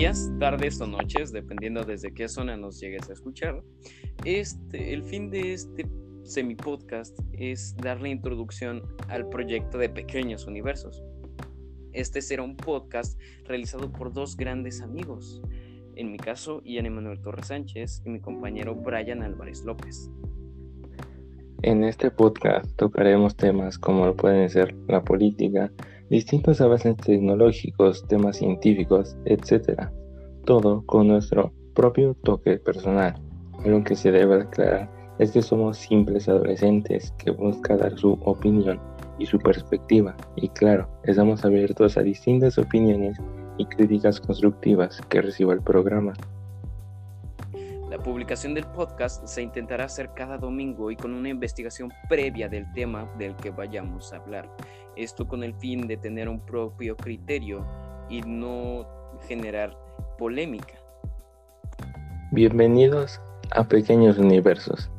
días, tardes o noches, dependiendo desde qué zona nos llegues a escuchar. Este, el fin de este semi-podcast es darle introducción al proyecto de Pequeños Universos. Este será un podcast realizado por dos grandes amigos, en mi caso Ian Emanuel Torres Sánchez y mi compañero Brian Álvarez López. En este podcast tocaremos temas como lo pueden ser la política, distintos avances tecnológicos, temas científicos, etc. Todo con nuestro propio toque personal. Lo que se debe aclarar es que somos simples adolescentes que buscan dar su opinión y su perspectiva. Y claro, estamos abiertos a distintas opiniones y críticas constructivas que reciba el programa. La publicación del podcast se intentará hacer cada domingo y con una investigación previa del tema del que vayamos a hablar. Esto con el fin de tener un propio criterio y no generar polémica. Bienvenidos a Pequeños Universos.